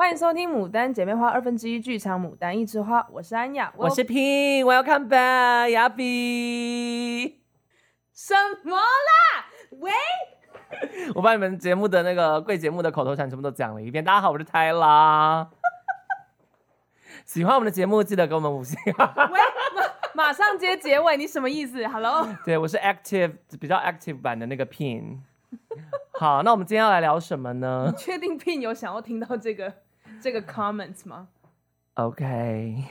欢迎收听《牡丹姐妹花》二分之一剧场《牡丹一枝花》，我是安雅，我是 Pin，Welcome back，亚比。什么啦？喂！我把你们节目的那个贵节目的口头禅全部都讲了一遍。大家好，我是泰拉。喜欢我们的节目，记得给我们五星。喂，马上接结尾，你什么意思？Hello。对，我是 active 比较 active 版的那个 Pin。好，那我们今天要来聊什么呢？你确定 Pin 有想要听到这个？这个 comments 吗？OK，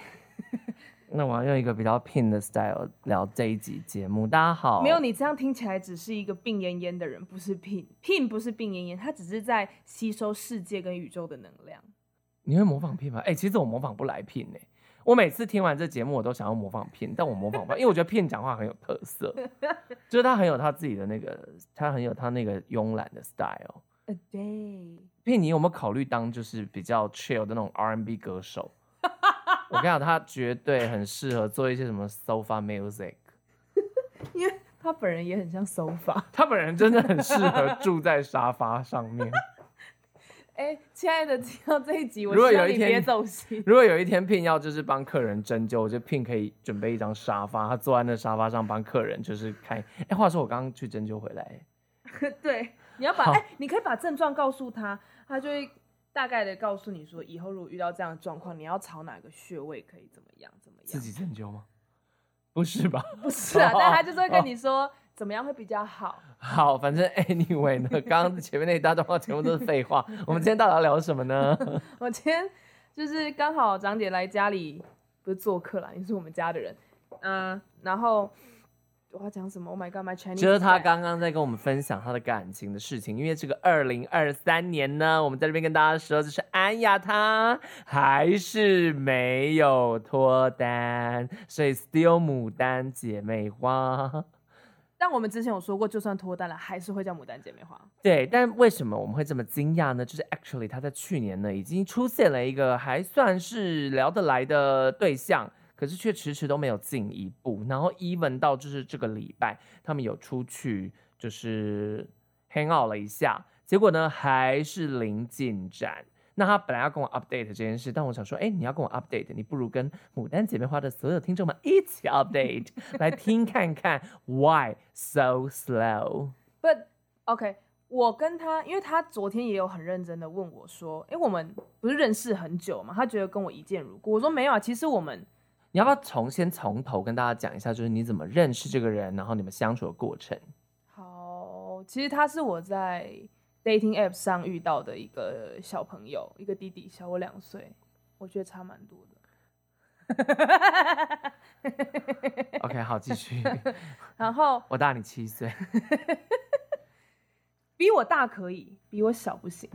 那我要用一个比较 Pin 的 style 聊这一集节目。大家好，没有你这样听起来只是一个病恹恹的人，不是 Pin，Pin 不是病恹恹，他只是在吸收世界跟宇宙的能量。你会模仿 Pin 吗？哎、欸，其实我模仿不来 Pin 呢、欸。我每次听完这节目，我都想要模仿 Pin，但我模仿不来，因为我觉得 Pin 讲话很有特色，就是他很有他自己的那个，他很有他那个慵懒的 style。A Pin，你有没有考虑当就是比较 chill 的那种 R&B 歌手？我跟你讲，他绝对很适合做一些什么 sofa music，因为他本人也很像 sofa，他本人真的很适合住在沙发上面。哎、欸，亲爱的，听到这一集，我希望你别走心。如果有一天 Pin 要就是帮客人针灸，我觉得 Pin 可以准备一张沙发，他坐在那沙发上帮客人就是开。哎、欸，话说我刚刚去针灸回来，对。你要把哎、欸，你可以把症状告诉他，他就会大概的告诉你说，以后如果遇到这样的状况，你要朝哪个穴位可以怎么样怎么样？自己针灸吗？不是吧？不是啊，但他就是会跟你说怎么样会比较好。好，反正 anyway 呢，刚刚前面那一大段话全部都是废话。我们今天到底要聊什么呢？我今天就是刚好长姐来家里，不是做客啦，你是我们家的人，嗯、呃，然后。我要讲什么？Oh my god，my Chinese。就是他刚刚在跟我们分享他的感情的事情，因为这个二零二三年呢，我们在这边跟大家说，就是安雅她还是没有脱单，所以 still 牡丹姐妹花。但我们之前有说过，就算脱单了，还是会叫牡丹姐妹花。对，但为什么我们会这么惊讶呢？就是 actually 他在去年呢，已经出现了一个还算是聊得来的对象。可是却迟迟都没有进一步，然后 even 到就是这个礼拜，他们有出去就是 hang out 了一下，结果呢还是零进展。那他本来要跟我 update 这件事，但我想说，哎，你要跟我 update，你不如跟牡丹姐妹花的所有听众们一起 update，来听看看 why so slow。But OK，我跟他，因为他昨天也有很认真的问我说，哎，我们不是认识很久吗？他觉得跟我一见如故。我说没有啊，其实我们。你要不要从先从头跟大家讲一下，就是你怎么认识这个人，然后你们相处的过程？好，其实他是我在 dating app 上遇到的一个小朋友，一个弟弟，小我两岁，我觉得差蛮多的。OK，好，继续。然后我大你七岁，比我大可以，比我小不行。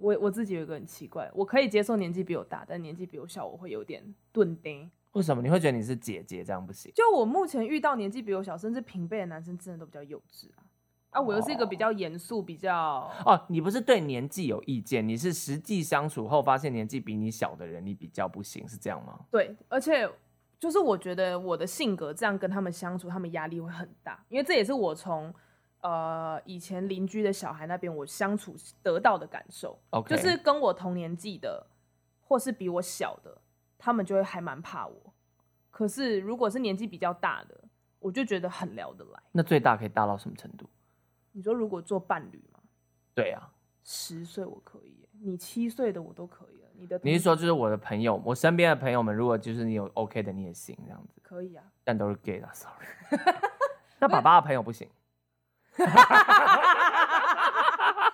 我我自己有一个很奇怪，我可以接受年纪比我大，但年纪比我小，我会有点钝丁。为什么你会觉得你是姐姐这样不行？就我目前遇到年纪比我小，甚至平辈的男生，真的都比较幼稚啊！啊，我又是一个比较严肃、比较……哦，你不是对年纪有意见，你是实际相处后发现年纪比你小的人你比较不行，是这样吗？对，而且就是我觉得我的性格这样跟他们相处，他们压力会很大，因为这也是我从呃以前邻居的小孩那边我相处得到的感受。就是跟我同年纪的，或是比我小的。他们就会还蛮怕我，可是如果是年纪比较大的，我就觉得很聊得来。那最大可以大到什么程度？你说如果做伴侣吗？对啊，十岁我可以，你七岁的我都可以了。你的你是说就是我的朋友，我身边的朋友们，如果就是你有 OK 的，你也行这样子。可以啊，但都是 gay 啦，sorry。那爸爸的朋友不行。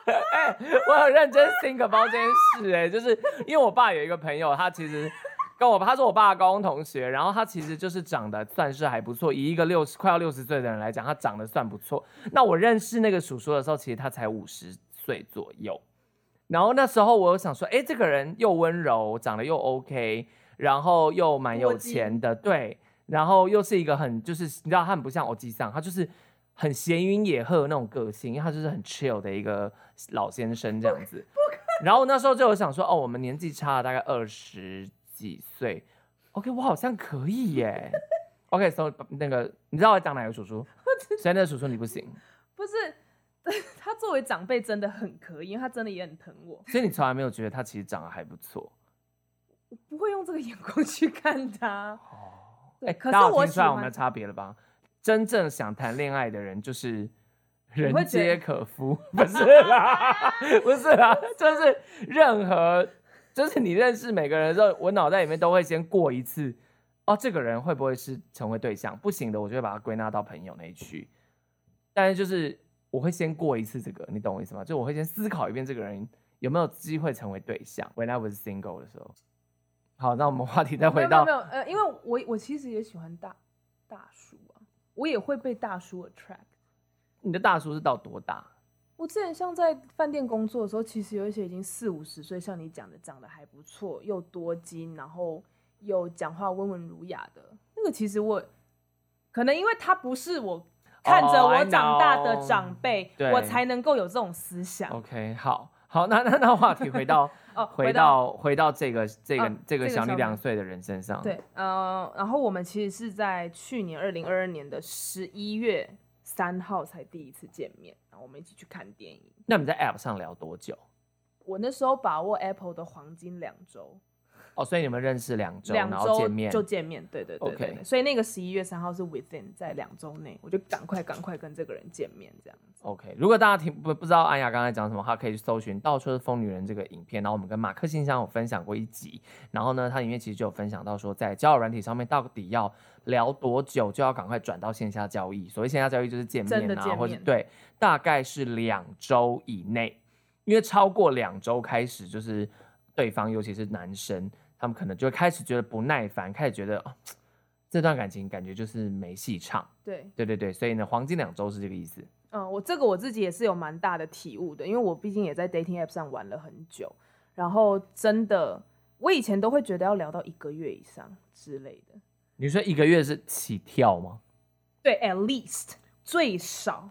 哎、欸，我很认真 think about 这件事，哎，就是因为我爸有一个朋友，他其实跟我，他是我爸的高中同学，然后他其实就是长得算是还不错，以一个六十快要六十岁的人来讲，他长得算不错。那我认识那个叔叔的时候，其实他才五十岁左右。然后那时候我又想说，哎、欸，这个人又温柔，长得又 OK，然后又蛮有钱的，对，然后又是一个很就是你知道他很不像欧吉桑，他就是。很闲云野鹤那种个性，因为他就是很 chill 的一个老先生这样子。然后那时候就有想说，哦，我们年纪差了大概二十几岁，OK，我好像可以耶。OK，所以那个你知道我讲哪个叔叔？谁那个叔叔你不行？不是，他作为长辈真的很可以，因为他真的也很疼我。所以你从来没有觉得他其实长得还不错？我不会用这个眼光去看他。哦，对，欸、可是我听出来我们的差别了吧？真正想谈恋爱的人就是人皆可夫，不是啦，不是啦，就是任何，就是你认识每个人的时候，我脑袋里面都会先过一次。哦，这个人会不会是成为对象？不行的，我就会把它归纳到朋友那一区。但是就是我会先过一次这个，你懂我意思吗？就我会先思考一遍这个人有没有机会成为对象。When I was single 的时候。好，那我们话题再回到没有没有，呃，因为我我其实也喜欢大大叔啊，我也会被大叔 attract。你的大叔是到多大？我之前像在饭店工作的时候，其实有一些已经四五十岁，像你讲的，长得还不错，又多金，然后。又讲话温文儒雅的那个，其实我可能因为他不是我看着我长大的长辈，oh, 我才能够有这种思想。OK，好，好，那那那话题回到 哦，回到回到这个这个、啊、这个小你两岁的人身上。对，呃，然后我们其实是在去年二零二二年的十一月三号才第一次见面，然后我们一起去看电影。那你们在 App 上聊多久？我那时候把握 Apple 的黄金两周。哦，所以你们认识两周，然后见面就见面，对对对对，对。Okay. 所以那个十一月三号是 within 在两周内，我就赶快赶快跟这个人见面这样子。OK，如果大家听不不知道安雅刚才讲什么，话可以去搜寻《到处是疯女人》这个影片。然后我们跟马克信箱有分享过一集，然后呢，它里面其实就有分享到说，在交友软体上面到底要聊多久，就要赶快转到线下交易。所谓线下交易就是见面啊，面或者对，大概是两周以内，因为超过两周开始，就是对方尤其是男生。他们可能就会开始觉得不耐烦，开始觉得哦，这段感情感觉就是没戏唱。对，对对对，所以呢，黄金两周是这个意思。嗯，我这个我自己也是有蛮大的体悟的，因为我毕竟也在 dating app 上玩了很久，然后真的，我以前都会觉得要聊到一个月以上之类的。你说一个月是起跳吗？对，at least 最少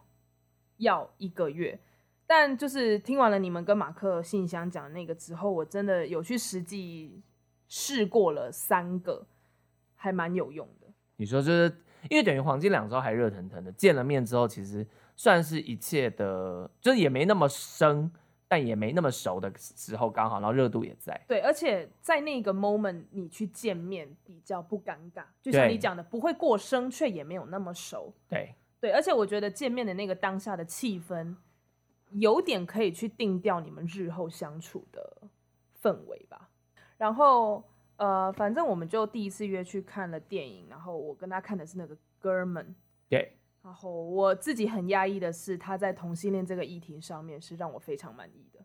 要一个月。但就是听完了你们跟马克信箱讲那个之后，我真的有去实际。试过了三个，还蛮有用的。你说就是因为等于黄金两周还热腾腾的，见了面之后，其实算是一切的，就是也没那么生，但也没那么熟的时候刚好，然后热度也在。对，而且在那个 moment 你去见面比较不尴尬，就像你讲的，不会过生，却也没有那么熟。对对，而且我觉得见面的那个当下的气氛，有点可以去定调你们日后相处的氛围吧。然后，呃，反正我们就第一次约去看了电影，然后我跟他看的是那个哥们，对。然后我自己很压抑的是，他在同性恋这个议题上面是让我非常满意的。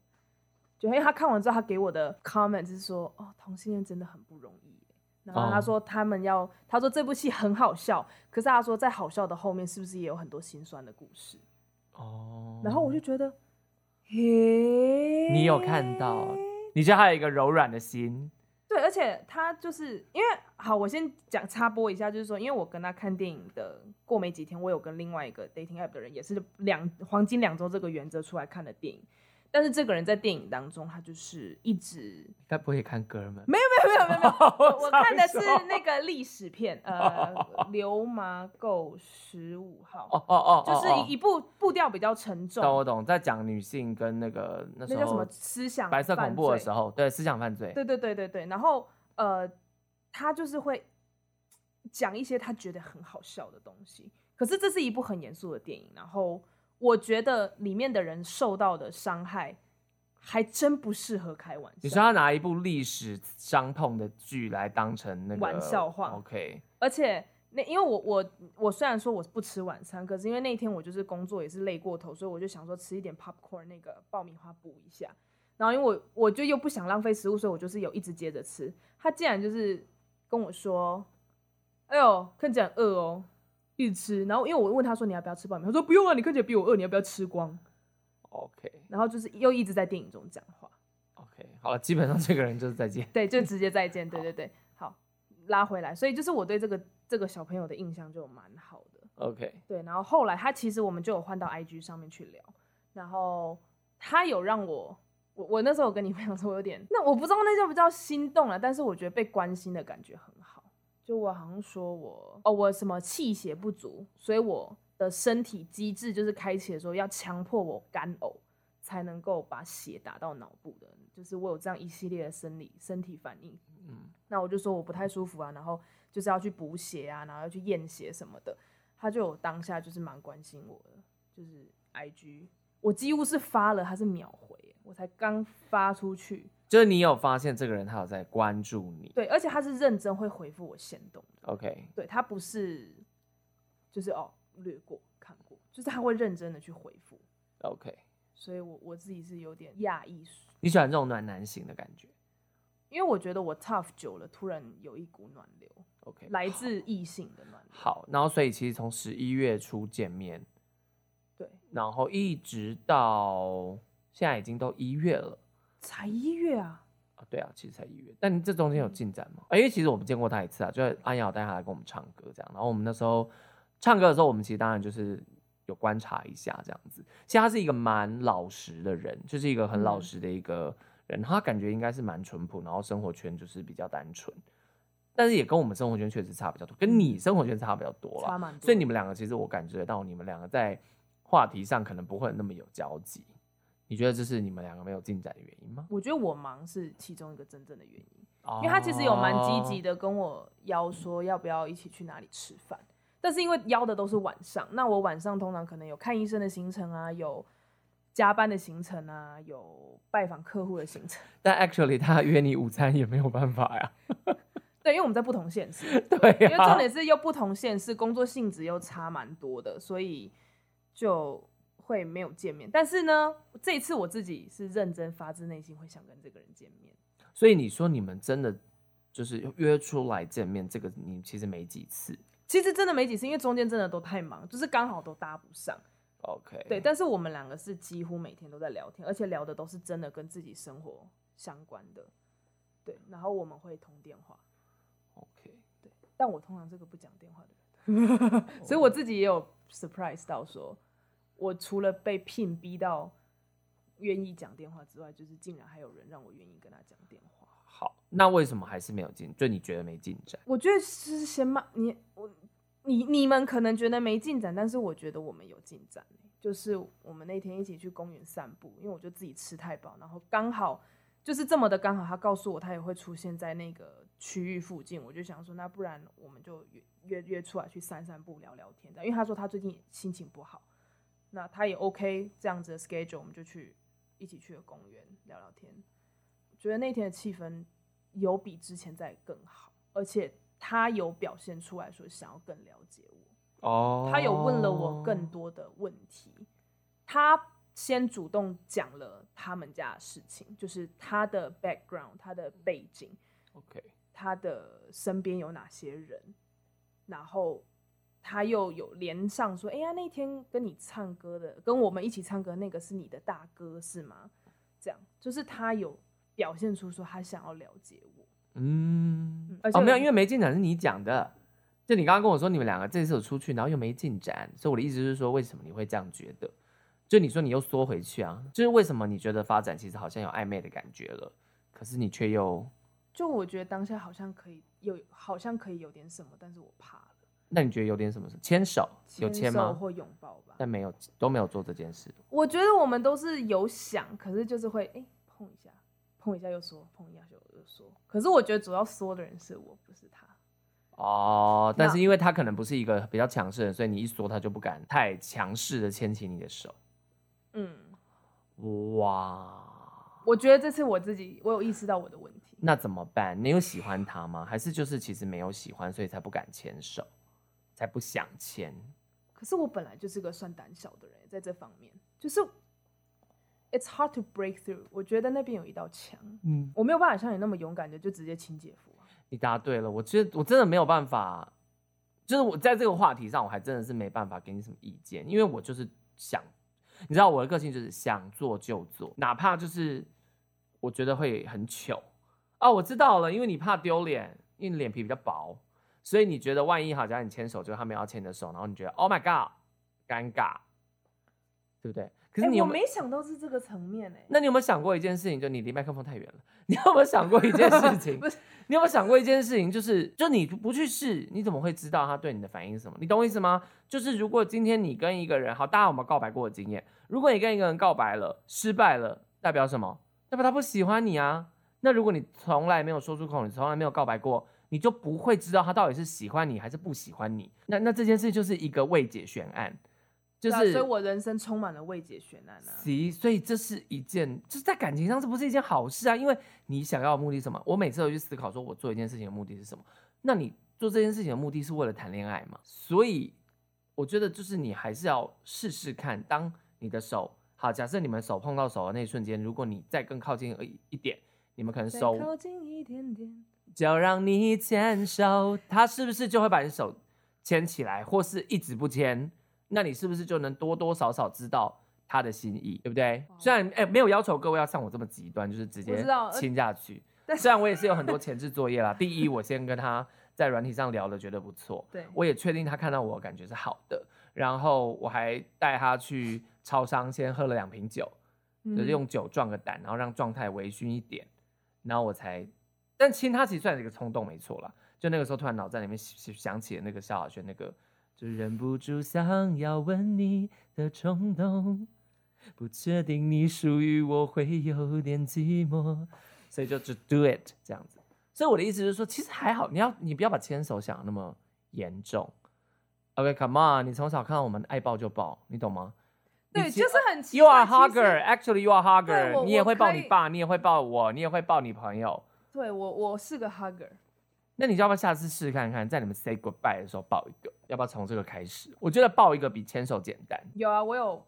就因为他看完之后，他给我的 comment 是说，哦，同性恋真的很不容易。然后他说他们要，他说这部戏很好笑，可是他说在好笑的后面是不是也有很多心酸的故事？哦。然后我就觉得，嘿，你有看到。你觉得他有一个柔软的心，对，而且他就是因为好，我先讲插播一下，就是说，因为我跟他看电影的过没几天，我有跟另外一个 dating app 的人，也是两黄金两周这个原则出来看的电影。但是这个人在电影当中，他就是一直他不会看哥们，没有没有没有没有没有，我，我看的是那个历史片，呃，流麻狗十五号，哦哦哦，就是一一部步调比较沉重。懂我懂，在讲女性跟那个那时候那叫什么思想白色恐怖的时候，对思想犯罪，对对对对对。然后呃，他就是会讲一些他觉得很好笑的东西，可是这是一部很严肃的电影，然后。我觉得里面的人受到的伤害还真不适合开玩笑。你说他拿一部历史伤痛的剧来当成那个玩笑话，OK？而且那因为我我我虽然说我不吃晚餐，可是因为那天我就是工作也是累过头，所以我就想说吃一点 popcorn 那个爆米花补一下。然后因为我我就又不想浪费食物，所以我就是有一直接着吃。他竟然就是跟我说：“哎呦，看起来饿哦。”一直吃，然后因为我问他说，你要不要吃爆米花，他说不用啊，你看起来比我饿，你要不要吃光？OK，然后就是又一直在电影中讲话。OK，好了，基本上这个人就是再见。对，就 直接再见。对对对，好，拉回来。所以就是我对这个这个小朋友的印象就蛮好的。OK，对，然后后来他其实我们就有换到 IG 上面去聊，然后他有让我，我我那时候我跟你分享说我有点，那我不知道那叫不叫心动了，但是我觉得被关心的感觉很好。就我好像说我哦，我什么气血不足，所以我的身体机制就是开启的时候，要强迫我干呕，才能够把血打到脑部的。就是我有这样一系列的生理身体反应。嗯，那我就说我不太舒服啊，然后就是要去补血啊，然后要去验血什么的。他就有当下就是蛮关心我的，就是 IG，我几乎是发了，他是秒回，我才刚发出去。就是你有发现这个人他有在关注你，对，而且他是认真会回复我先动的。OK，对，他不是就是哦略过看过，就是他会认真的去回复。OK，所以我我自己是有点讶异。你喜欢这种暖男型的感觉？因为我觉得我 tough 久了，突然有一股暖流。OK，来自异性的暖流。好，然后所以其实从十一月初见面，对，然后一直到现在已经都一月了。才一月啊！啊，对啊，其实才一月。但你这中间有进展吗？嗯、因为其实我们见过他一次啊，就是安雅带他来跟我们唱歌这样。然后我们那时候唱歌的时候，我们其实当然就是有观察一下这样子。其实他是一个蛮老实的人，就是一个很老实的一个人。嗯、他感觉应该是蛮淳朴，然后生活圈就是比较单纯。但是也跟我们生活圈确实差比较多，跟你生活圈差比较多了。差多。所以你们两个其实我感觉到你们两个在话题上可能不会那么有交集。你觉得这是你们两个没有进展的原因吗？我觉得我忙是其中一个真正的原因，因为他其实有蛮积极的跟我邀说要不要一起去哪里吃饭，但是因为邀的都是晚上，那我晚上通常可能有看医生的行程啊，有加班的行程啊，有拜访客户的行程。但 actually 他约你午餐也没有办法呀。对，因为我们在不同县市，对，因为重点是又不同县市，工作性质又差蛮多的，所以就。会没有见面，但是呢，这一次我自己是认真发自内心会想跟这个人见面。所以你说你们真的就是约出来见面，这个你其实没几次。其实真的没几次，因为中间真的都太忙，就是刚好都搭不上。OK，对，但是我们两个是几乎每天都在聊天，而且聊的都是真的跟自己生活相关的。对，然后我们会通电话。OK，对，但我通常这个不讲电话的人，所以我自己也有 surprise 到说。我除了被聘逼到愿意讲电话之外，就是竟然还有人让我愿意跟他讲电话。好，那为什么还是没有进？就你觉得没进展？我觉得是先骂你，我你你们可能觉得没进展，但是我觉得我们有进展。就是我们那天一起去公园散步，因为我就自己吃太饱，然后刚好就是这么的刚好，他告诉我他也会出现在那个区域附近，我就想说，那不然我们就约约约出来去散散步、聊聊天的，因为他说他最近心情不好。那他也 OK 这样子的 schedule，我们就去一起去了公园聊聊天。觉得那天的气氛有比之前在更好，而且他有表现出来说想要更了解我。哦。他有问了我更多的问题。他先主动讲了他们家的事情，就是他的 background，他的背景。OK。他的身边有哪些人，然后。他又有连上说：“哎呀，那天跟你唱歌的，跟我们一起唱歌那个是你的大哥是吗？”这样，就是他有表现出说他想要了解我。嗯，而且哦，没有，因为没进展是你讲的。就你刚刚跟我说你们两个这次有出去，然后又没进展，所以我的意思是说，为什么你会这样觉得？就你说你又缩回去啊？就是为什么你觉得发展其实好像有暧昧的感觉了，可是你却又……就我觉得当下好像可以有，好像可以有点什么，但是我怕。那你觉得有点什么事？牵手有牵吗？或拥抱吧？但没有，都没有做这件事。我觉得我们都是有想，可是就是会哎、欸、碰一下，碰一下又说，碰一下又又说。可是我觉得主要说的人是我，不是他。哦，但是因为他可能不是一个比较强势的人，所以你一说他就不敢太强势的牵起你的手。嗯，哇，我觉得这次我自己我有意识到我的问题。那怎么办？你有喜欢他吗？还是就是其实没有喜欢，所以才不敢牵手？才不想签，可是我本来就是个算胆小的人，在这方面就是 it's hard to break through。我觉得那边有一道墙，嗯，我没有办法像你那么勇敢的就直接亲姐夫。你答对了，我觉得我真的没有办法，就是我在这个话题上，我还真的是没办法给你什么意见，因为我就是想，你知道我的个性就是想做就做，哪怕就是我觉得会很糗哦，我知道了，因为你怕丢脸，因为你脸皮比较薄。所以你觉得万一好，假如你牵手，就他们要牵你的手，然后你觉得 Oh my God，尴尬，对不对？可是你我没想到是这个层面哎。那你有没有想过一件事情？就你离麦克风太远了。你有没有想过一件事 情？不是，你有没有想过一件事情？就是，就你不去试，你怎么会知道他对你的反应是什么？你懂我意思吗？就是如果今天你跟一个人，好，大家有没有告白过的经验？如果你跟一个人告白了，失败了，代表什么？代表他不喜欢你啊。那如果你从来没有说出口，你从来没有告白过，你就不会知道他到底是喜欢你还是不喜欢你。那那这件事就是一个未解悬案。就是、啊，所以我人生充满了未解悬案啊。所以这是一件，就是在感情上，这不是一件好事啊。因为你想要的目的是什么？我每次都去思考，说我做一件事情的目的是什么？那你做这件事情的目的是为了谈恋爱嘛？所以我觉得，就是你还是要试试看。当你的手好，假设你们手碰到手的那一瞬间，如果你再更靠近一一点，你们可能手靠近一点点，就让你牵手，他是不是就会把你手牵起来，或是一直不牵？那你是不是就能多多少少知道他的心意，对不对？虽然哎、欸，没有要求各位要像我这么极端，就是直接亲下去。虽然我也是有很多前置作业啦。第一，我先跟他在软体上聊的觉得不错，对，我也确定他看到我感觉是好的。然后我还带他去超商，先喝了两瓶酒，就是用酒壮个胆，然后让状态微醺一点，然后我才。但亲他其实算是一个冲动，没错啦。就那个时候突然脑袋里面想起了那个萧亚轩那个。就忍不住想要吻你的冲动，不确定你属于我会有点寂寞，所以就只 do it 这样子。所以我的意思是说，其实还好，你要你不要把牵手想的那么严重。OK，come on，你从小看到我们爱抱就抱，你懂吗？对，就是很奇怪 You are hugger，actually you are hugger，你也会抱你爸，你也会抱我，你也会抱你朋友。对我，我是个 hugger。那你要不要下次试看看，在你们 say goodbye 的时候抱一个？要不要从这个开始？我觉得抱一个比牵手简单。有啊，我有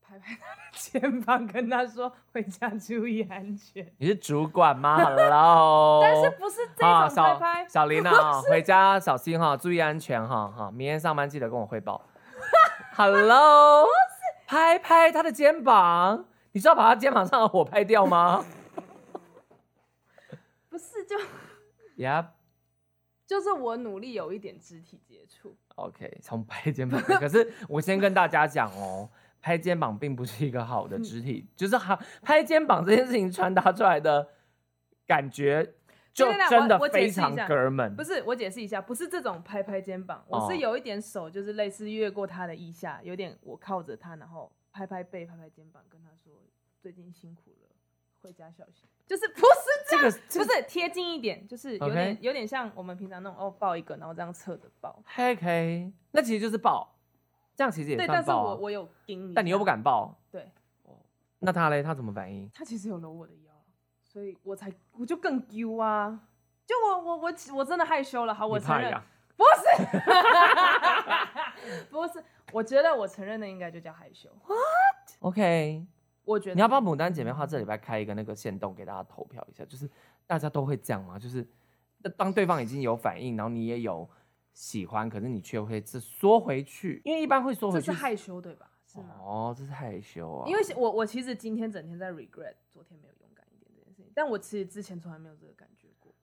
拍拍他的肩膀，跟他说回家注意安全。你是主管吗？Hello。但是不是这种拍拍？小林啊，回家小心哈，注意安全哈哈。明天上班记得跟我汇报。Hello。拍拍他的肩膀，你是要把他肩膀上的火拍掉吗？不是，就 Yep。就是我努力有一点肢体接触，OK，从拍肩膀。可是我先跟大家讲哦，拍肩膀并不是一个好的肢体，就是好拍肩膀这件事情传达出来的感觉，就真的非常哥们。不是，我解释一下，不是这种拍拍肩膀，我是有一点手，就是类似越过他的腋下，有点我靠着他，然后拍拍背，拍拍肩膀，跟他说最近辛苦了，回家小心。就是不是这样，不是贴近一点，就是有点 okay. 有点像我们平常那种哦，抱一个，然后这样侧着抱。嘿，OK，那其实就是抱，这样其实也算抱、啊、对，但是我我有盯你，但你又不敢抱。对，那他嘞，他怎么反应？他其实有搂我的腰，所以我才我就更丢啊，就我我我我真的害羞了。好，我承认，不是，不是，我觉得我承认的应该就叫害羞。What？OK。我觉得你要帮牡丹姐妹花这礼拜开一个那个限动给大家投票一下，就是大家都会这样吗？就是当对方已经有反应，然后你也有喜欢，可是你却会是缩回去，因为一般会缩回去。这是害羞对吧？是吗？哦，这是害羞啊。因为我我其实今天整天在 regret 昨天没有勇敢一点这件事情，但我其实之前从来没有这个感觉过，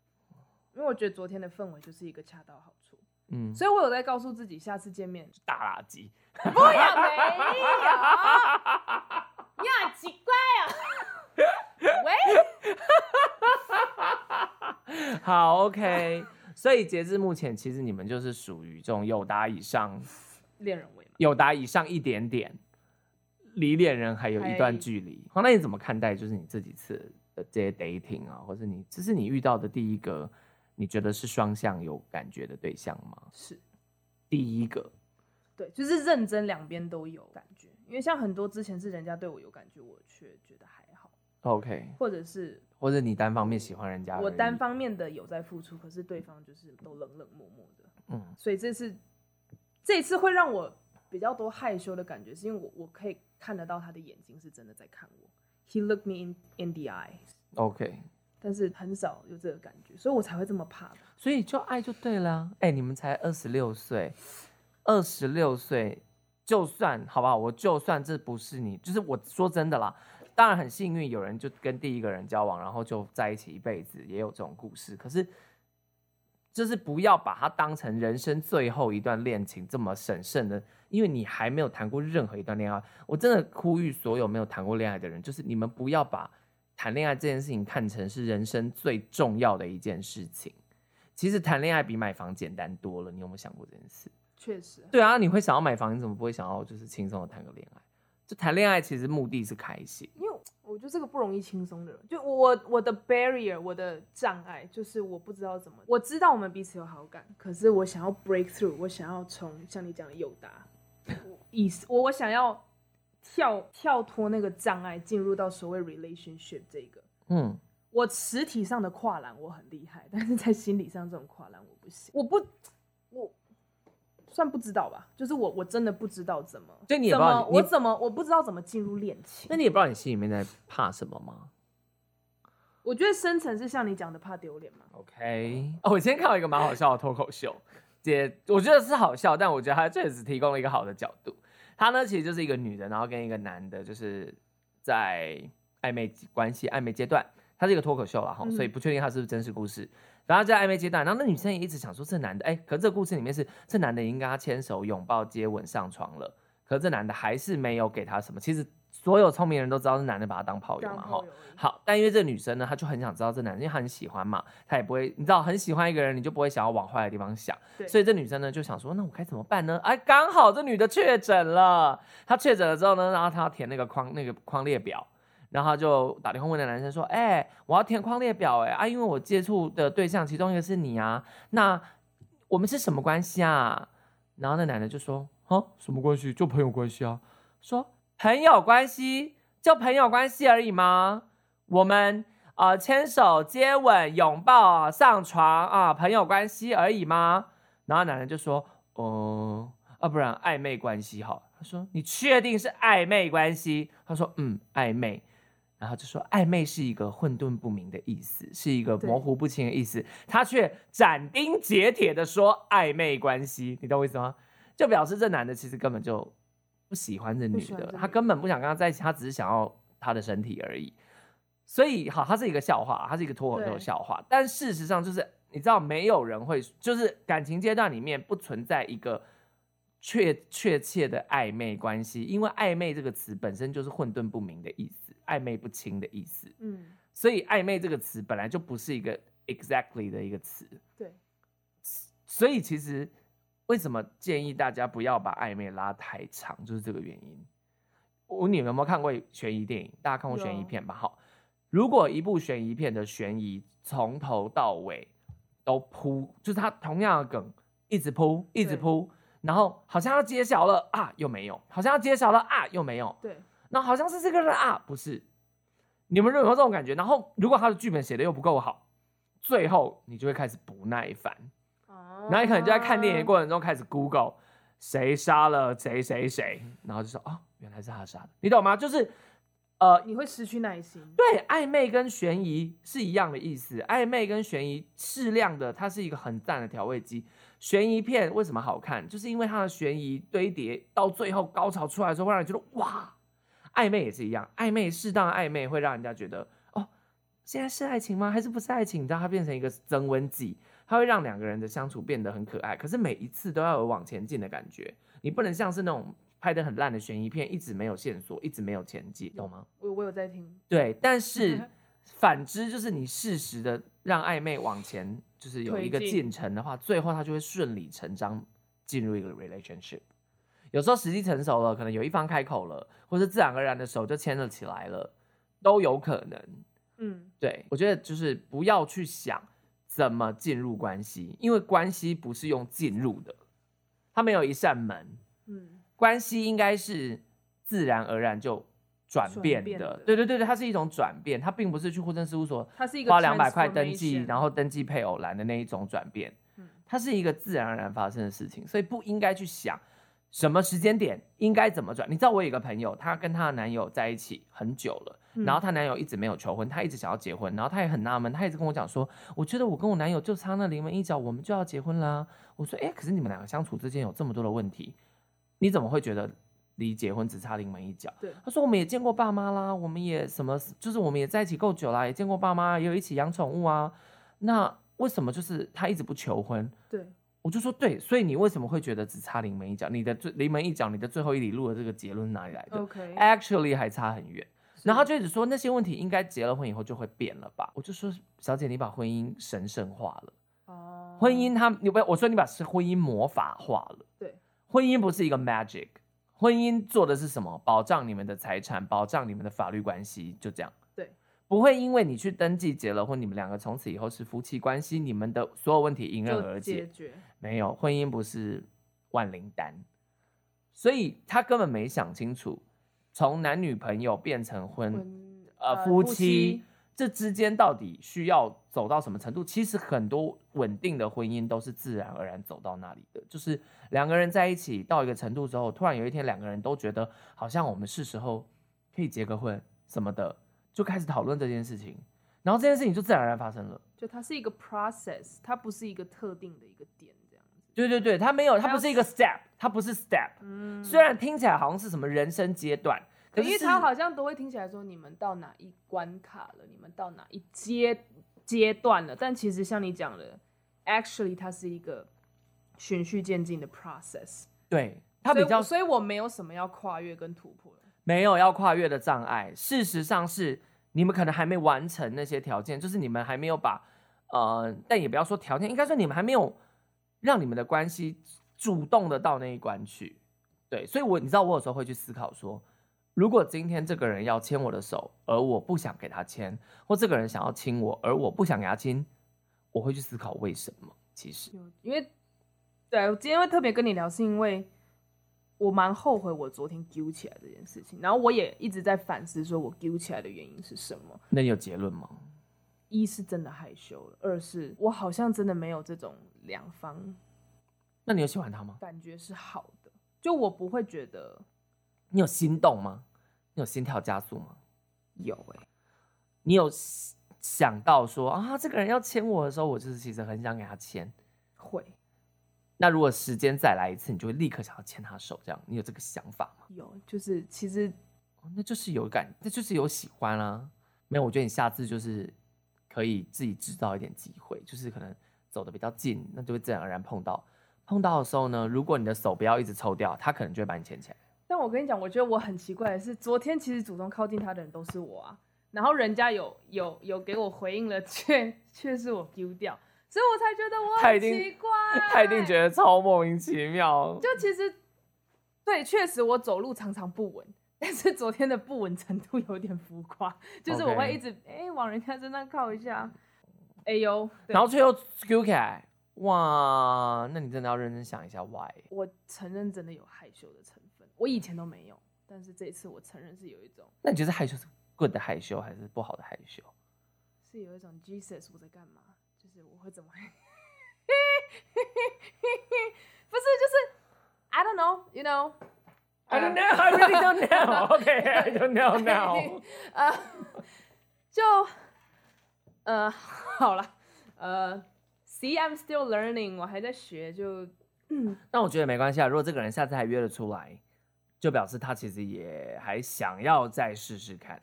因为我觉得昨天的氛围就是一个恰到好处。嗯，所以我有在告诉自己，下次见面大垃圾，不要没有。你好奇怪哦！喂，好，OK。所以截至目前，其实你们就是属于这种有达以上恋人未满，友达以上一点点，离恋人还有一段距离。好，那你怎么看待就是你这几次的这些 dating 啊，或是你这是你遇到的第一个你觉得是双向有感觉的对象吗？是第一个，对，就是认真两边都有感觉。因为像很多之前是人家对我有感觉，我却觉得还好。OK，或者是或者你单方面喜欢人家，我单方面的有在付出，可是对方就是都冷冷漠漠的。嗯，所以这次这一次会让我比较多害羞的感觉，是因为我我可以看得到他的眼睛是真的在看我。He looked me in in the eyes. OK，但是很少有这个感觉，所以我才会这么怕。所以就爱就对了。哎、欸，你们才二十六岁，二十六岁。就算好不好？我就算这不是你，就是我说真的啦。当然很幸运，有人就跟第一个人交往，然后就在一起一辈子，也有这种故事。可是，就是不要把它当成人生最后一段恋情这么神圣的，因为你还没有谈过任何一段恋爱。我真的呼吁所有没有谈过恋爱的人，就是你们不要把谈恋爱这件事情看成是人生最重要的一件事情。其实谈恋爱比买房简单多了，你有没有想过这件事？确实。对啊，你会想要买房，你怎么不会想要就是轻松的谈个恋爱？就谈恋爱其实目的是开心，因为。我觉得这个不容易轻松的人，就我我的 barrier，我的障碍就是我不知道怎么，我知道我们彼此有好感，可是我想要 break through，我想要从像你讲的友达意思，我我想要跳跳脱那个障碍，进入到所谓 relationship 这个，嗯，我实体上的跨栏我很厉害，但是在心理上这种跨栏我不行，我不我。算不知道吧，就是我我真的不知道怎么，就你也不知道怎么我怎么我不知道怎么进入恋情。那你也不知道你心里面在怕什么吗？我觉得深层是像你讲的怕丢脸嘛。OK，哦，我今天看到一个蛮好笑的脱口秀，姐，我觉得是好笑，但我觉得他确实提供了一个好的角度。他呢其实就是一个女人，然后跟一个男的，就是在暧昧关系暧昧阶段，他是一个脱口秀了哈，嗯、所以不确定他是不是真实故事。然后在暧昧阶段，然后那女生也一直想说，这男的，哎，可是这故事里面是这男的已经跟她牵手、拥抱、接吻、上床了，可是这男的还是没有给她什么。其实所有聪明人都知道，这男的把她当炮友嘛，哈。好，但因为这女生呢，她就很想知道这男的，因为她很喜欢嘛，她也不会，你知道，很喜欢一个人，你就不会想要往坏的地方想。所以这女生呢就想说，那我该怎么办呢？哎，刚好这女的确诊了，她确诊了之后呢，然后她要填那个框，那个框列表。然后就打电话问那男生说：“哎、我要填框列表，哎啊，因为我接触的对象其中一个是你啊，那我们是什么关系啊？”然后那男的就说：“啊，什么关系？就朋友关系啊。”说：“朋友关系，就朋友关系而已吗？我们啊、呃，牵手、接吻、拥抱、上床啊，朋友关系而已吗？”然后男人就说：“哦、呃，啊，不然暧昧关系好。”他说：“你确定是暧昧关系？”他说：“嗯，暧昧。”然后就说暧昧是一个混沌不明的意思，是一个模糊不清的意思。他却斩钉截铁的说暧昧关系，你懂我意思吗？就表示这男的其实根本就不喜欢这女的，他根本不想跟她在一起，他只是想要她的身体而已。所以好，他是一个笑话，他是一个脱口秀笑话。但事实上就是，你知道，没有人会，就是感情阶段里面不存在一个确确切的暧昧关系，因为暧昧这个词本身就是混沌不明的意思。暧昧不清的意思，嗯，所以暧昧这个词本来就不是一个 exactly 的一个词，对，所以其实为什么建议大家不要把暧昧拉太长，就是这个原因。我你们有没有看过悬疑电影？大家看过悬疑片吧？有好，如果一部悬疑片的悬疑从头到尾都铺，就是它同样的梗一直铺，一直铺，然后好像要揭晓了啊，又没有，好像要揭晓了啊，又没有，对。那好像是这个人啊，不是？你们有没有这种感觉？然后如果他的剧本写的又不够好，最后你就会开始不耐烦。哦。然后你可能就在看电影的过程中开始 Google 谁杀了谁谁谁，然后就说哦，原来是他杀的。你懂吗？就是呃，你会失去耐心。对，暧昧跟悬疑是一样的意思。暧昧跟悬疑适量的，它是一个很赞的调味剂。悬疑片为什么好看？就是因为它的悬疑堆叠到最后高潮出来的时候，会让你觉得哇。暧昧也是一样，暧昧适当的暧昧会让人家觉得，哦，现在是爱情吗？还是不是爱情？你知道它变成一个增温剂，它会让两个人的相处变得很可爱。可是每一次都要有往前进的感觉，你不能像是那种拍的很烂的悬疑片，一直没有线索，一直没有前进，懂吗？我我有在听。对，但是 反之，就是你适时的让暧昧往前，就是有一个进程的话，最后它就会顺理成章进入一个 relationship。有时候时机成熟了，可能有一方开口了，或是自然而然的手就牵了起来了，都有可能。嗯，对，我觉得就是不要去想怎么进入关系，因为关系不是用进入的，它没有一扇门。嗯，关系应该是自然而然就转变的。的对对对对，它是一种转变，它并不是去户政事务所，它是一个花两百块登记，然后登记配偶栏的那一种转变。嗯，它是一个自然而然发生的事情，所以不应该去想。什么时间点应该怎么转？你知道我有一个朋友，她跟她的男友在一起很久了，嗯、然后她男友一直没有求婚，她一直想要结婚，然后她也很纳闷，她一直跟我讲说，我觉得我跟我男友就差那临门一脚，我们就要结婚啦。我说，哎，可是你们两个相处之间有这么多的问题，你怎么会觉得离结婚只差临门一脚？对，她说我们也见过爸妈啦，我们也什么，就是我们也在一起够久啦，也见过爸妈，也有一起养宠物啊，那为什么就是他一直不求婚？对，我就说对，所以你为什么会觉得只差临门一脚？你的最临门一脚，你的最后一里路的这个结论哪里来的？OK，actually 还差很远。然后他就一直说那些问题应该结了婚以后就会变了吧？我就说小姐，你把婚姻神圣化了。哦，婚姻他你不要我说你把是婚姻魔法化了。对，婚姻不是一个 magic，婚姻做的是什么？保障你们的财产，保障你们的法律关系，就这样。对，不会因为你去登记结了婚，你们两个从此以后是夫妻关系，你们的所有问题迎刃而解。解决。没有，婚姻不是万灵丹，所以他根本没想清楚。从男女朋友变成婚，呃，夫妻这之间到底需要走到什么程度？其实很多稳定的婚姻都是自然而然走到那里的，就是两个人在一起到一个程度之后，突然有一天两个人都觉得好像我们是时候可以结个婚什么的，就开始讨论这件事情，然后这件事情就自然而然发生了。就它是一个 process，它不是一个特定的一个点这样子。对对对，它没有，它不是一个 step，它不是 step。嗯，虽然听起来好像是什么人生阶段，可是因为它好像都会听起来说你们到哪一关卡了，你们到哪一阶阶段了，但其实像你讲的，actually 它是一个循序渐进的 process。对，它比较，所以，所以我没有什么要跨越跟突破的，没有要跨越的障碍。事实上是你们可能还没完成那些条件，就是你们还没有把呃，但也不要说条件，应该说你们还没有。让你们的关系主动的到那一关去，对，所以我你知道我有时候会去思考说，如果今天这个人要牵我的手，而我不想给他牵，或这个人想要亲我，而我不想给他亲，我会去思考为什么。其实，因为，对，我今天会特别跟你聊，是因为我蛮后悔我昨天揪起来这件事情，然后我也一直在反思，说我揪起来的原因是什么？那你有结论吗？一是真的害羞了，二是我好像真的没有这种。两方，那你有喜欢他吗？感觉是好的，就我不会觉得。你有心动吗？你有心跳加速吗？有哎、欸。你有想到说啊，这个人要牵我的时候，我就是其实很想给他牵。会。那如果时间再来一次，你就会立刻想要牵他手，这样你有这个想法吗？有，就是其实，那就是有感，那就是有喜欢啊。没有，我觉得你下次就是可以自己制造一点机会，就是可能。走的比较近，那就会自然而然碰到。碰到的时候呢，如果你的手不要一直抽掉，他可能就会把你牵起来。但我跟你讲，我觉得我很奇怪的是，昨天其实主动靠近他的人都是我啊，然后人家有有有给我回应了，却却是我丢掉，所以我才觉得我很奇怪。他一定觉得超莫名其妙。就其实，对，确实我走路常常不稳，但是昨天的不稳程度有点浮夸，就是我会一直哎往人家身上靠一下。哎呦，然后最后 Q 起来，哇，那你真的要认真想一下 why？我承认真的有害羞的成分，我以前都没有，但是这一次我承认是有一种。那你觉得害羞是 good 的害羞还是不好的害羞？是有一种 Jesus 我在干嘛？就是我会怎么？不是，就是 I don't know，you know，I don't know，I really don't know，OK，I don't know now，呃，就。呃，好了，呃，See I'm still learning，我还在学，就，那我觉得没关系啊。如果这个人下次还约得出来，就表示他其实也还想要再试试看。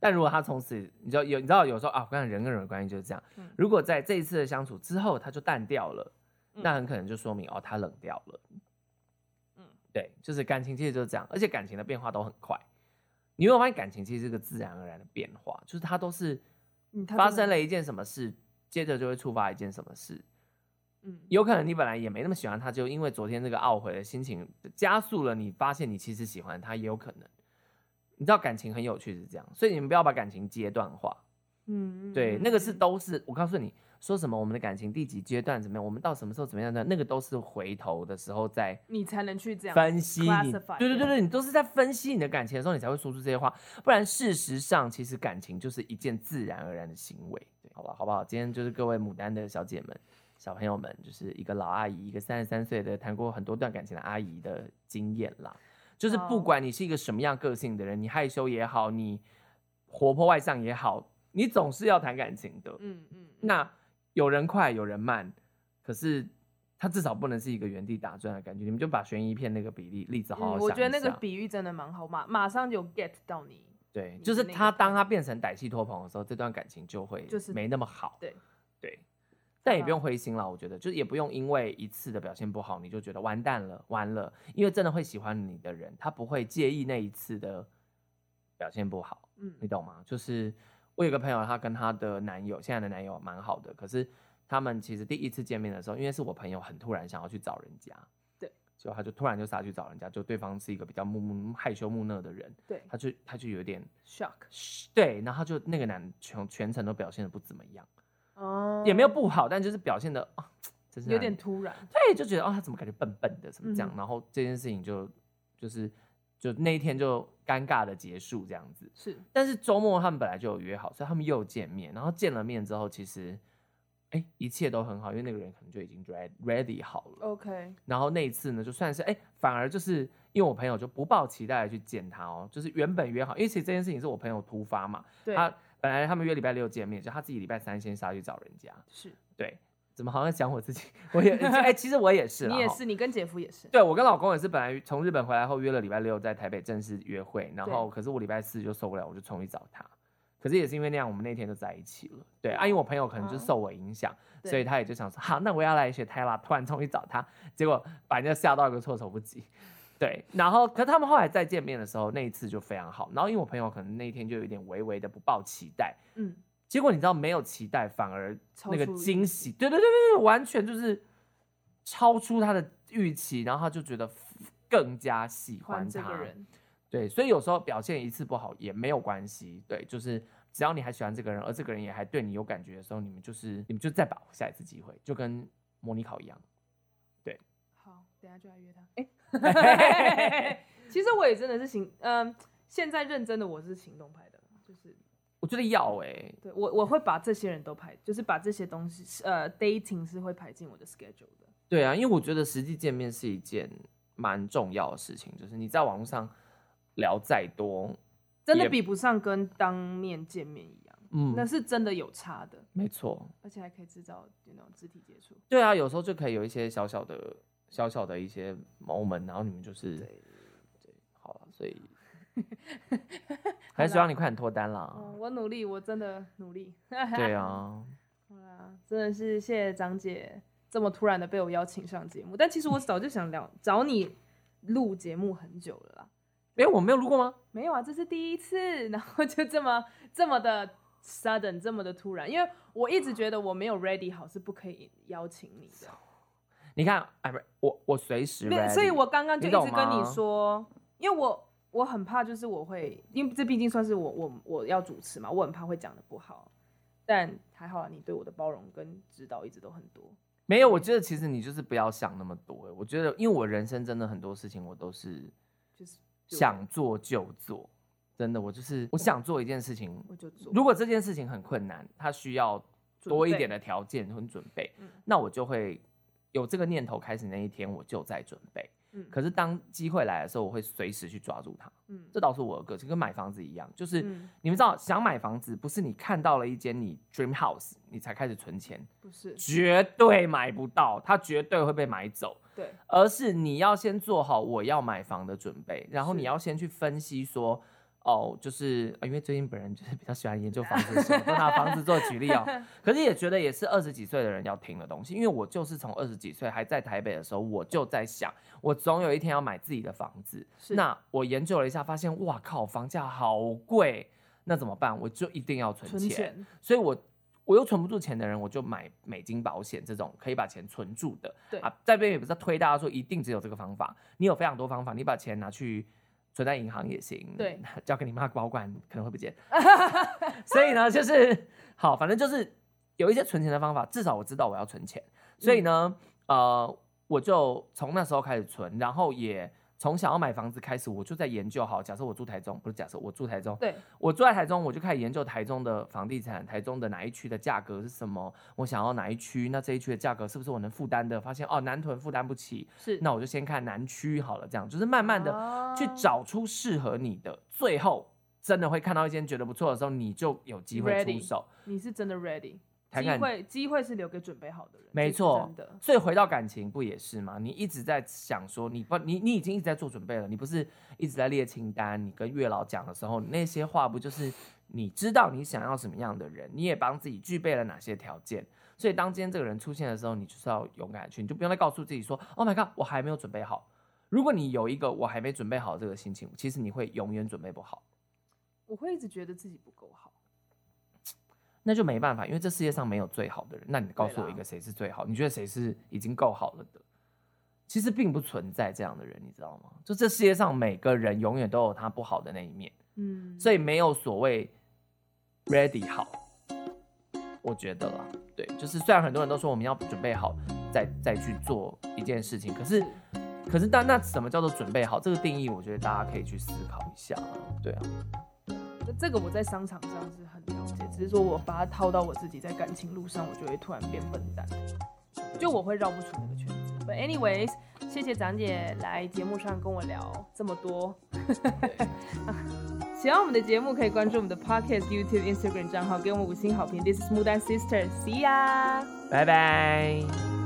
但如果他从此，你知道有，你知道有时候啊，我跟人跟人的关系就是这样。嗯、如果在这一次的相处之后，他就淡掉了，嗯、那很可能就说明哦，他冷掉了。嗯，对，就是感情其实就是这样，而且感情的变化都很快。你有没有发现感情其实是个自然而然的变化，就是它都是。发生了一件什么事，接着就会触发一件什么事。嗯，有可能你本来也没那么喜欢他，就因为昨天这个懊悔的心情加速了，你发现你其实喜欢他，也有可能。你知道感情很有趣是这样，所以你们不要把感情阶段化。嗯，对，那个是都是我告诉你。说什么我们的感情第几阶段怎么样？我们到什么时候怎么样的？那个都是回头的时候再你才能去这样分析你。对对对对，你都是在分析你的感情的时候，你才会说出这些话。不然事实上，其实感情就是一件自然而然的行为。对，好吧，好不好？今天就是各位牡丹的小姐们、小朋友们，就是一个老阿姨，一个三十三岁的谈过很多段感情的阿姨的经验啦。就是不管你是一个什么样个性的人，你害羞也好，你活泼外向也好，你总是要谈感情的。嗯嗯，那。有人快，有人慢，可是他至少不能是一个原地打转的感觉。你们就把悬疑片那个比例例子好好想。我觉得那个比喻真的蛮好，马马上就 get 到你。对，你就是他当他变成歹戏托棚的时候，这段感情就会就是没那么好。对对，但也不用灰心了，我觉得，就也不用因为一次的表现不好，你就觉得完蛋了，完了。因为真的会喜欢你的人，他不会介意那一次的表现不好，嗯，你懂吗？就是我有个朋友，她跟她的男友，现在的男友蛮好的，可是他们其实第一次见面的时候，因为是我朋友很突然想要去找人家，对，就他就突然就杀去找人家，就对方是一个比较木木害羞木讷的人，对，他就他就有点 shock，对，然后就那个男全全程都表现的不怎么样。哦，也没有不好，但就是表现的啊，就是有点突然。对，就觉得哦，他怎么感觉笨笨的，怎么这样？嗯、然后这件事情就就是就那一天就尴尬的结束这样子。是，但是周末他们本来就有约好，所以他们又见面。然后见了面之后，其实哎，一切都很好，因为那个人可能就已经 ready ready 好了。OK。然后那一次呢，就算是哎，反而就是因为我朋友就不抱期待去见他哦，就是原本约好，因为其实这件事情是我朋友突发嘛，对。他。本来他们约礼拜六见面，就他自己礼拜三先杀去找人家。是对，怎么好像讲我自己？我也哎、欸，其实我也是。你也是，你跟姐夫也是。对，我跟老公也是，本来从日本回来后约了礼拜六在台北正式约会，然后可是我礼拜四就受不了，我就冲去找他。可是也是因为那样，我们那天就在一起了。对，啊，因为我朋友可能就受我影响，所以他也就想说，好，那我要来学泰拉，突然冲去找他，结果把人家吓到一个措手不及。对，然后可是他们后来再见面的时候，那一次就非常好。然后因为我朋友可能那一天就有点微微的不抱期待，嗯，结果你知道没有期待，反而那个惊喜，对对对对对，完全就是超出他的预期，然后他就觉得更加喜欢他这个人。对，所以有时候表现一次不好也没有关系，对，就是只要你还喜欢这个人，而这个人也还对你有感觉的时候，你们就是你们就再把握下一次机会，就跟模拟考一样。对，好，等下就来约他。哎。其实我也真的是行，嗯、呃，现在认真的我是行动派的，就是我觉得要哎、欸，对我我会把这些人都排，就是把这些东西，呃，dating 是会排进我的 schedule 的。对啊，因为我觉得实际见面是一件蛮重要的事情，就是你在网络上聊再多，真的比不上跟当面见面一样，嗯，那是真的有差的，没错，而且还可以制造那种肢体接触。对啊，有时候就可以有一些小小的。小小的一些 moment，然后你们就是对，对，好了，所以 还是希望你快点脱单啦。嗯，我努力，我真的努力。对啊，好啦，真的是谢谢张姐这么突然的被我邀请上节目。但其实我早就想聊找你录节目很久了啦。哎、欸，我没有录过吗？没有啊，这是第一次，然后就这么这么的 sudden，这么的突然，因为我一直觉得我没有 ready 好，是不可以邀请你的。你看，哎，不，我我随时，所以，我刚刚就一直跟你说，你因为我我很怕，就是我会，因为这毕竟算是我我我要主持嘛，我很怕会讲的不好，但还好啊，你对我的包容跟指导一直都很多。没有，我觉得其实你就是不要想那么多，我觉得，因为我人生真的很多事情，我都是就是想做就做，真的，我就是我想做一件事情，我就做。如果这件事情很困难，它需要多一点的条件和准备，那我就会。有这个念头开始那一天，我就在准备。嗯，可是当机会来的时候，我会随时去抓住它。嗯，这倒是我的个性，跟买房子一样，就是、嗯、你们知道，想买房子不是你看到了一间你 dream house，你才开始存钱，不是，绝对买不到，它绝对会被买走。对，而是你要先做好我要买房的准备，然后你要先去分析说。哦，就是因为最近本人就是比较喜欢研究房子的时候，就拿房子做举例哦。可是也觉得也是二十几岁的人要听的东西，因为我就是从二十几岁还在台北的时候，我就在想，我总有一天要买自己的房子。那我研究了一下，发现哇靠，房价好贵，那怎么办？我就一定要存钱。存钱。所以我我又存不住钱的人，我就买美金保险这种可以把钱存住的。对啊，在这边也不是推大家说一定只有这个方法，你有非常多方法，你把钱拿去。存在银行也行，对，交给你妈保管可能会不见，所以呢，就是好，反正就是有一些存钱的方法，至少我知道我要存钱，所以呢，嗯、呃，我就从那时候开始存，然后也。从想要买房子开始，我就在研究。好，假设我住台中，不是假设我住台中，对，我住在台中，我就开始研究台中的房地产，台中的哪一区的价格是什么？我想要哪一区？那这一区的价格是不是我能负担的？发现哦，南屯负担不起，是，那我就先看南区好了。这样就是慢慢的去找出适合你的，最后真的会看到一间觉得不错的时候，你就有机会出手。你是真的 ready？谈机会机会是留给准备好的人，没错，真的。所以回到感情不也是吗？你一直在想说你不你你已经一直在做准备了，你不是一直在列清单？你跟月老讲的时候，那些话不就是你知道你想要什么样的人，你也帮自己具备了哪些条件？所以当今天这个人出现的时候，你就是要勇敢去，你就不用再告诉自己说：“Oh my god，我还没有准备好。”如果你有一个我还没准备好这个心情，其实你会永远准备不好。我会一直觉得自己不够好，那就没办法，因为这世界上没有最好的人。那你告诉我一个谁是最好？你觉得谁是已经够好了的？其实并不存在这样的人，你知道吗？就这世界上每个人永远都有他不好的那一面，嗯，所以没有所谓 ready 好，我觉得啦，对，就是虽然很多人都说我们要准备好再再去做一件事情，可是。可是，但那什么叫做准备好？这个定义，我觉得大家可以去思考一下。对啊，这个我在商场上是很了解，只是说我把它套到我自己在感情路上，我就会突然变笨蛋，就我会绕不出那个圈子。But anyways，谢谢长姐来节目上跟我聊这么多。喜欢我们的节目，可以关注我们的 Podcast、YouTube、Instagram 账号，给我们五星好评。This is Smooth and Sister，See ya，拜拜。